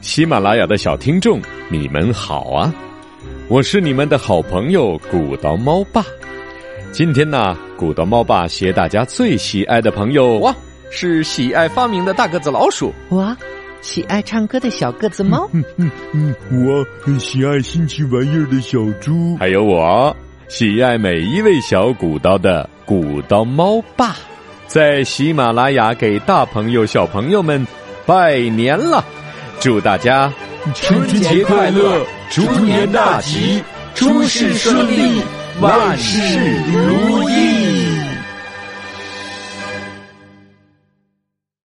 喜马拉雅的小听众，你们好啊！我是你们的好朋友古刀猫爸。今天呢，古刀猫爸携大家最喜爱的朋友哇，是喜爱发明的大个子老鼠。哇，喜爱唱歌的小个子猫。嗯嗯嗯，我喜爱新奇玩意儿的小猪。还有我，喜爱每一位小古刀的古刀猫爸，在喜马拉雅给大朋友小朋友们拜年了。祝大家春节快乐，猪年大吉，诸事顺利，万事如意。